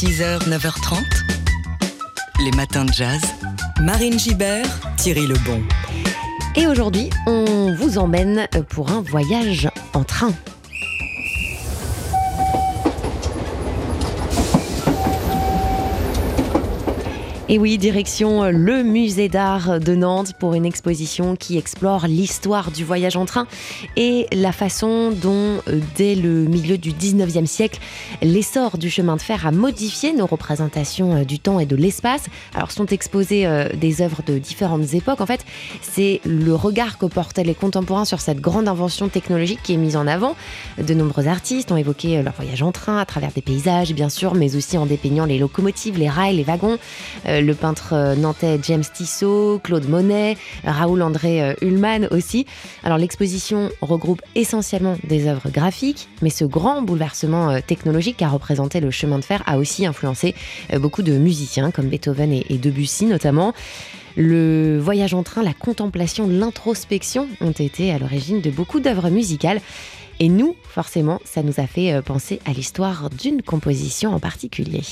6h, 9h30, les matins de jazz. Marine Gibert, Thierry Lebon. Et aujourd'hui, on vous emmène pour un voyage en train. Et oui, direction euh, le musée d'art de Nantes pour une exposition qui explore l'histoire du voyage en train et la façon dont, euh, dès le milieu du 19e siècle, l'essor du chemin de fer a modifié nos représentations euh, du temps et de l'espace. Alors sont exposées des œuvres de différentes époques. En fait, c'est le regard que portaient les contemporains sur cette grande invention technologique qui est mise en avant. De nombreux artistes ont évoqué leur voyage en train à travers des paysages, bien sûr, mais aussi en dépeignant les locomotives, les rails, les wagons le peintre euh, nantais James Tissot, Claude Monet, Raoul André euh, Ullmann aussi. Alors l'exposition regroupe essentiellement des œuvres graphiques, mais ce grand bouleversement euh, technologique qu'a représenté le chemin de fer a aussi influencé beaucoup de musiciens comme Beethoven et Debussy notamment. Le voyage en train, la contemplation, l'introspection ont été à l'origine de beaucoup d'œuvres musicales. Et nous, forcément, ça nous a fait penser à l'histoire d'une composition en particulier.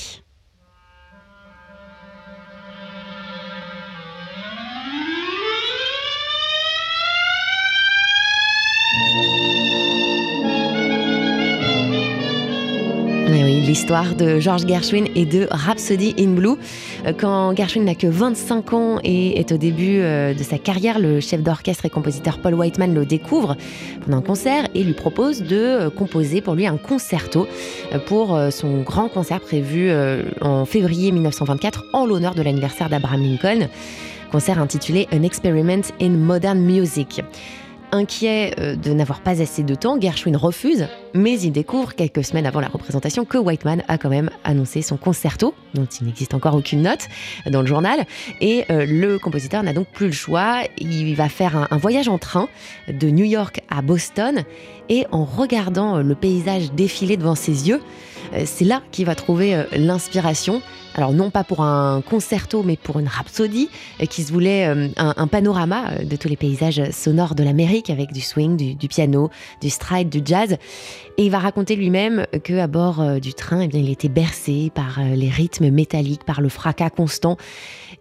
L'histoire de George Gershwin et de Rhapsody in Blue. Euh, quand Gershwin n'a que 25 ans et est au début euh, de sa carrière, le chef d'orchestre et compositeur Paul Whiteman le découvre pendant un concert et lui propose de euh, composer pour lui un concerto pour son grand concert prévu en février 1924 en l'honneur de l'anniversaire d'Abraham Lincoln. Concert intitulé An Experiment in Modern Music. Inquiet de n'avoir pas assez de temps, Gershwin refuse, mais il découvre quelques semaines avant la représentation que Whiteman a quand même annoncé son concerto, dont il n'existe encore aucune note dans le journal, et euh, le compositeur n'a donc plus le choix. Il va faire un, voyage en train de New York à Boston, et en regardant le paysage défiler devant ses yeux, euh, c'est là qu'il va trouver l'inspiration alors non pas pour un concerto, mais pour une rhapsodie euh, qui se voulait euh, un, panorama euh, de tous les paysages sonores de l'Amérique avec du swing, du, piano, du stride, du jazz. Et il va raconter lui-même que à bord du train, eh bien, il était bercé par les rythmes métalliques, par le fracas constant.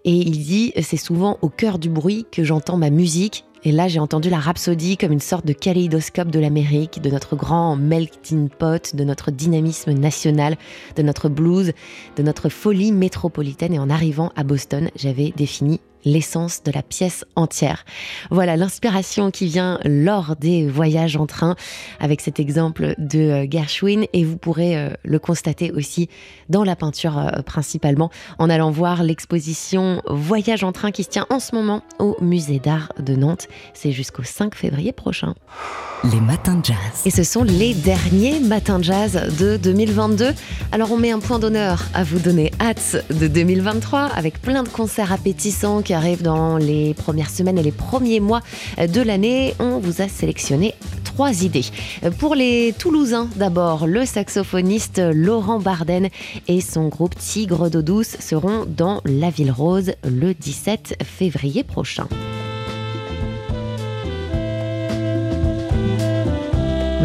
Et il dit, c'est souvent au cœur du bruit que j'entends ma musique et là, j'ai entendu la rhapsodie comme une sorte de kaléidoscope de l'Amérique, de notre grand melting pot, de notre dynamisme national, de notre blues, de notre folie métropolitaine. Et en arrivant à Boston, j'avais défini l'essence de la pièce entière. Voilà l'inspiration qui vient lors des voyages en train avec cet exemple de euh, Gershwin et vous pourrez euh, le constater aussi dans la peinture euh, principalement en allant voir l'exposition Voyage en train qui se tient en ce moment au musée d'art de Nantes. C'est jusqu'au 5 février prochain. Les matins de jazz. Et ce sont les derniers matins de jazz de 2022. Alors on met un point d'honneur à vous donner hâte de 2023 avec plein de concerts appétissants qui arrivent dans les premières semaines et les premiers mois de l'année. On vous a sélectionné trois idées. Pour les Toulousains, d'abord, le saxophoniste Laurent Barden et son groupe Tigre d'eau douce seront dans la Ville Rose le 17 février prochain.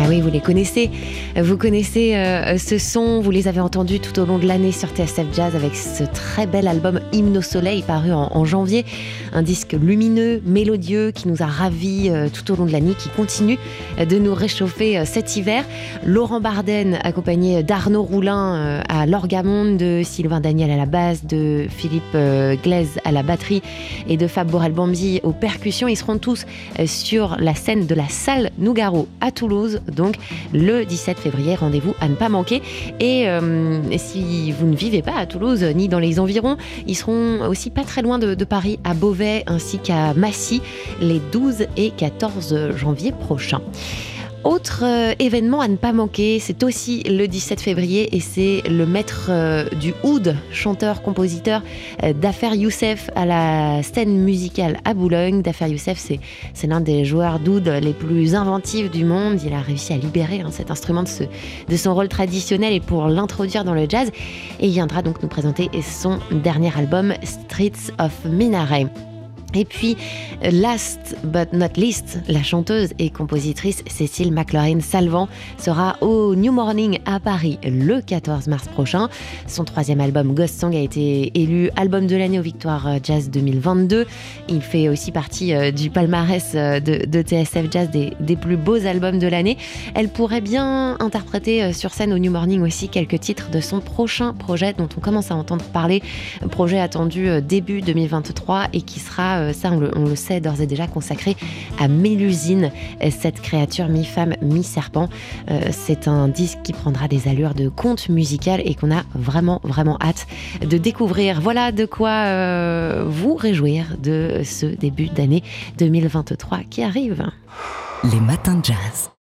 Bah oui, vous les connaissez. Vous connaissez euh, ce son, vous les avez entendus tout au long de l'année sur TSF Jazz avec ce très bel album Hymne au Soleil paru en, janvier. Un disque lumineux, mélodieux qui nous a ravis euh, tout au long de l'année, qui continue de nous réchauffer euh, cet hiver. Laurent Barden, accompagné d'Arnaud Roulin à l'orgamonde, de Sylvain Daniel à la basse, de Philippe Glaise à la batterie et de Fab Borel-Bambi aux percussions. Ils seront tous sur la scène de la salle Nougaro à Toulouse donc le 17 février. Rendez-vous à ne pas manquer. Et euh, si vous ne vivez pas à Toulouse ni dans les environs, ils seront aussi pas très loin de, de Paris, à Beauvais ainsi qu'à Massy les 12 et 14 janvier prochains. Autre euh, événement à ne pas manquer, c'est aussi le 17 février et c'est le maître euh, du oud, chanteur-compositeur euh, Youssef à la scène musicale à Boulogne. Dafer Youssef, c'est l'un des joueurs d'oud les plus inventifs du monde. Il a réussi à libérer hein, cet instrument de, de son rôle traditionnel et pour l'introduire dans le jazz. Et il viendra donc nous présenter son dernier album, Streets of Minaret. Et puis, last but not least, la chanteuse et compositrice Cécile McLaurin-Salvant sera au New Morning à Paris le 14 mars prochain. Son troisième album Ghost Song a été élu album de l'année aux Victoires Jazz 2022. Il fait aussi partie euh, du palmarès euh, de, TSF Jazz des, plus beaux albums de l'année. Elle pourrait bien interpréter euh, sur scène au New Morning aussi quelques titres de son prochain projet dont on commence à entendre parler. Projet attendu début 2023 et qui sera euh, ça on le, sait d'ores et déjà, consacré à Mélusine, cette créature mi-femme, mi-serpent. Euh, c'est un disque qui prendra des allures de conte musical et qu'on a vraiment, vraiment hâte de découvrir. Voilà de quoi euh, vous réjouir de ce début d'année 2023 qui arrive. Les matins de jazz.